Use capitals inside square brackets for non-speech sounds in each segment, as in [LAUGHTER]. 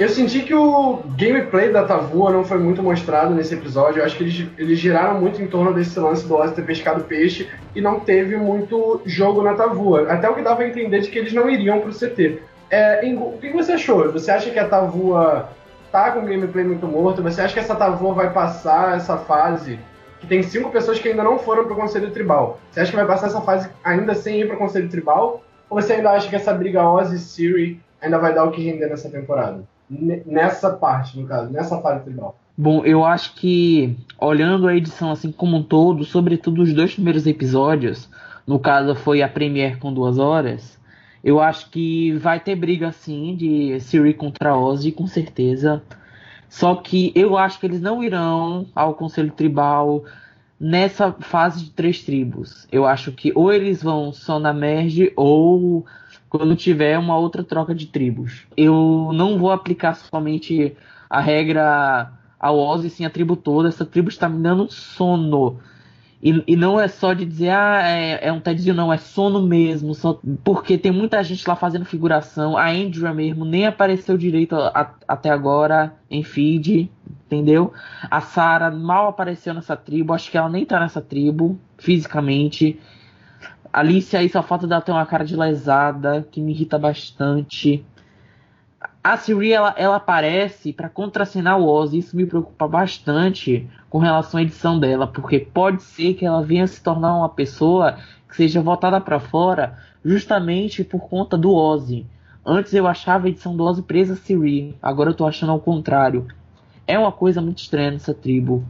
Eu senti que o gameplay da Tavua não foi muito mostrado nesse episódio. Eu acho que eles, eles giraram muito em torno desse lance do Ozzy ter pescado peixe e não teve muito jogo na Tavua. Até o que dava a entender de que eles não iriam pro CT. É, o que você achou? Você acha que a Tavua tá com gameplay muito morto? Você acha que essa Tavua vai passar essa fase? Que tem cinco pessoas que ainda não foram pro Conselho Tribal. Você acha que vai passar essa fase ainda sem ir pro Conselho Tribal? Ou você ainda acha que essa briga Ozzy e Siri ainda vai dar o que render nessa temporada? Nessa parte, no caso, nessa fase tribal. Bom, eu acho que olhando a edição assim como um todo, sobretudo os dois primeiros episódios, no caso foi a Premiere com duas horas, eu acho que vai ter briga assim de Siri contra Ozzy, com certeza. Só que eu acho que eles não irão ao Conselho Tribal nessa fase de três tribos. Eu acho que ou eles vão só na Merge ou quando tiver uma outra troca de tribos. Eu não vou aplicar somente a regra ao Ozzy, sim a tribo toda. Essa tribo está me dando sono. E, e não é só de dizer, ah, é, é um tedzinho, não, é sono mesmo. Só, porque tem muita gente lá fazendo figuração. A Andrea mesmo nem apareceu direito a, até agora em feed, entendeu? A Sarah mal apareceu nessa tribo. Acho que ela nem tá nessa tribo, fisicamente. Alice aí só falta dela ter uma cara de lesada, que me irrita bastante. A Siri ela, ela aparece para contracenar o Oz, isso me preocupa bastante com relação à edição dela, porque pode ser que ela venha se tornar uma pessoa que seja voltada para fora justamente por conta do Ozzy. Antes eu achava a edição do Ozzy presa a Siri, agora eu tô achando ao contrário. É uma coisa muito estranha nessa tribo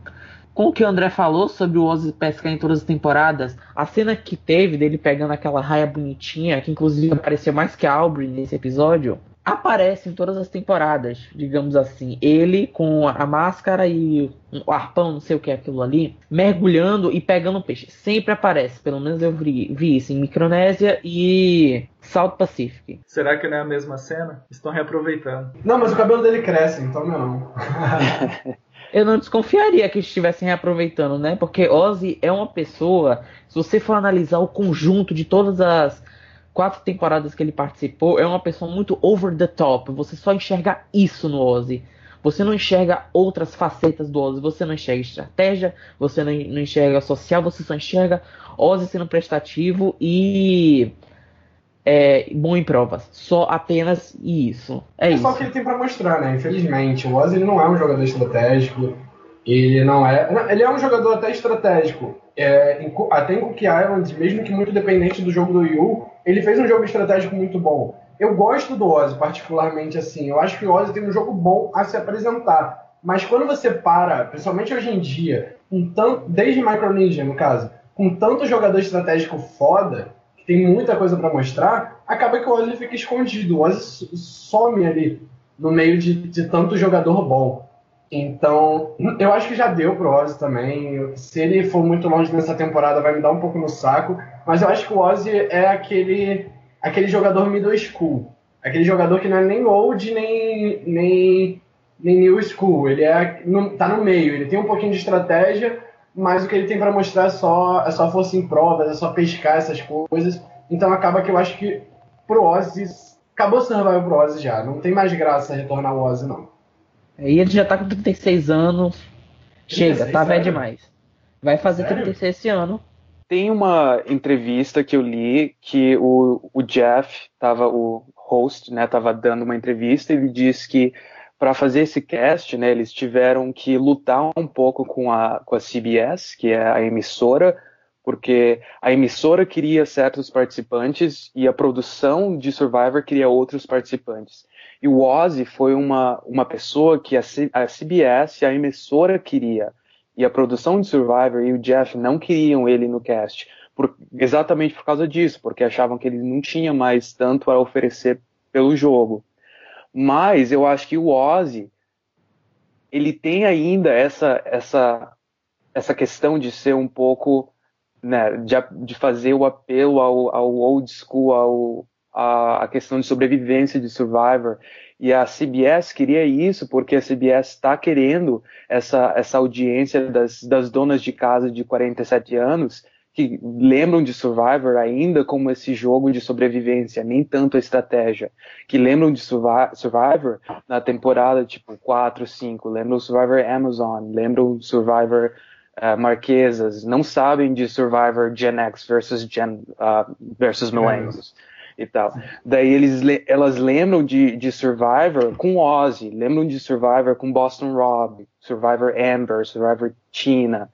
com o que o André falou sobre o Ozzy pescar em todas as temporadas, a cena que teve dele pegando aquela raia bonitinha, que inclusive apareceu mais que a Aubrey nesse episódio, aparece em todas as temporadas, digamos assim. Ele com a máscara e o arpão, não sei o que é aquilo ali, mergulhando e pegando peixe. Sempre aparece, pelo menos eu vi, vi isso em Micronésia e South Pacific. Será que não é a mesma cena? Estão reaproveitando. Não, mas o cabelo dele cresce, então não. [LAUGHS] eu não desconfiaria que estivessem reaproveitando, né? Porque Ozzy é uma pessoa, se você for analisar o conjunto de todas as quatro temporadas que ele participou, é uma pessoa muito over the top. Você só enxerga isso no Ozzy. Você não enxerga outras facetas do Ozzy. Você não enxerga estratégia, você não enxerga social, você só enxerga Ozzy sendo prestativo e é, bom em provas. Só apenas isso. É, é isso. só o que ele tem para mostrar, né? Infelizmente. O Ozzy não é um jogador estratégico. Ele não é. Ele é um jogador até estratégico. É, em, até em Cook Island, mesmo que muito dependente do jogo do Yu, ele fez um jogo estratégico muito bom. Eu gosto do Ozzy, particularmente assim. Eu acho que o Ozzy tem um jogo bom a se apresentar. Mas quando você para, principalmente hoje em dia, com tanto, desde Micronesia, no caso, com tanto jogador estratégico foda, tem muita coisa para mostrar, acaba que o Ozzy fica escondido. O Ozzy some ali no meio de, de tanto jogador bom. Então, [CLEARS THROAT] eu acho que já deu pro Ozzy também. Se ele for muito longe nessa temporada, vai me dar um pouco no saco. Mas eu acho que o Ozzy é aquele, aquele jogador middle school. Aquele jogador que não é nem old, nem, nem, nem new school. Ele é, no, tá no meio. Ele tem um pouquinho de estratégia, mas o que ele tem para mostrar é só, é só força em provas, é só pescar essas coisas. Então acaba que eu acho que pro Ozzy, acabou o Survival pro Ozzy já. Não tem mais graça retornar o Ozzy, não. E ele já tá com 36 anos. Chega, 36, tá velho demais. Vai fazer sério? 36 esse ano. Tem uma entrevista que eu li que o, o Jeff tava, o host, né, tava dando uma entrevista e ele disse que para fazer esse cast, né, eles tiveram que lutar um pouco com a, com a CBS, que é a emissora, porque a emissora queria certos participantes e a produção de Survivor queria outros participantes. E o Ozzy foi uma, uma pessoa que a, a CBS, a emissora queria, e a produção de Survivor e o Jeff não queriam ele no cast, por, exatamente por causa disso, porque achavam que ele não tinha mais tanto a oferecer pelo jogo. Mas eu acho que o Ozzy ele tem ainda essa essa essa questão de ser um pouco né, de, de fazer o apelo ao, ao old school, ao, a, a, questão de sobrevivência de Survivor. E a CBS queria isso porque a CBS está querendo essa, essa audiência das, das donas de casa de 47 anos que lembram de Survivor ainda como esse jogo de sobrevivência, nem tanto a estratégia, que lembram de Survivor na temporada tipo 4, 5, lembram Survivor Amazon, lembram Survivor uh, Marquesas, não sabem de Survivor Gen X versus Gen uh, versus Millennials. E tal. Daí eles, elas lembram de, de Survivor com Ozzy, lembram de Survivor com Boston Rob, Survivor Amber, Survivor Tina.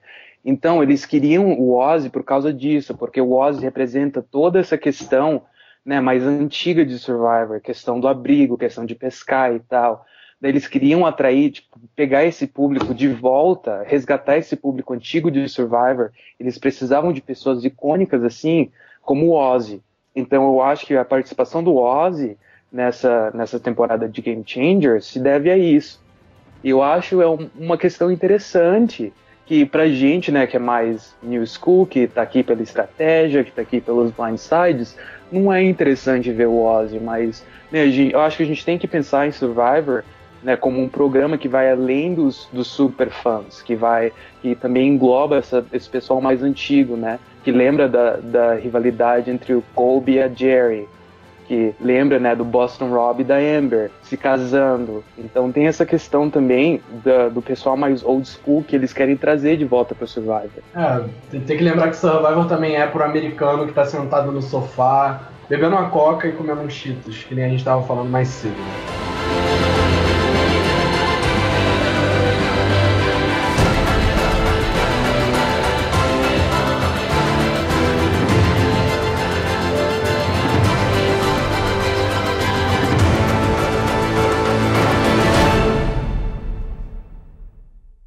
Então, eles queriam o Ozzy por causa disso, porque o Ozzy representa toda essa questão né, mais antiga de Survivor, questão do abrigo, questão de pescar e tal. Daí eles queriam atrair, tipo, pegar esse público de volta, resgatar esse público antigo de Survivor. Eles precisavam de pessoas icônicas assim, como o Ozzy. Então eu acho que a participação do Ozzy nessa, nessa temporada de Game Changer se deve a isso. Eu acho é um, uma questão interessante que pra gente, né, que é mais new school, que tá aqui pela estratégia, que tá aqui pelos blindsides, não é interessante ver o Ozzy, mas né, eu acho que a gente tem que pensar em Survivor né, como um programa que vai além dos, dos super fãs, que vai que também engloba essa, esse pessoal mais antigo, né, que lembra da, da rivalidade entre o Colby e a Jerry, que lembra, né, do Boston Rob e da Amber se casando. Então tem essa questão também da, do pessoal mais old school que eles querem trazer de volta para Survivor. É, tem que lembrar que Survivor também é pro americano que tá sentado no sofá, bebendo uma coca e comendo um Cheetos, que nem a gente tava falando mais cedo. Né?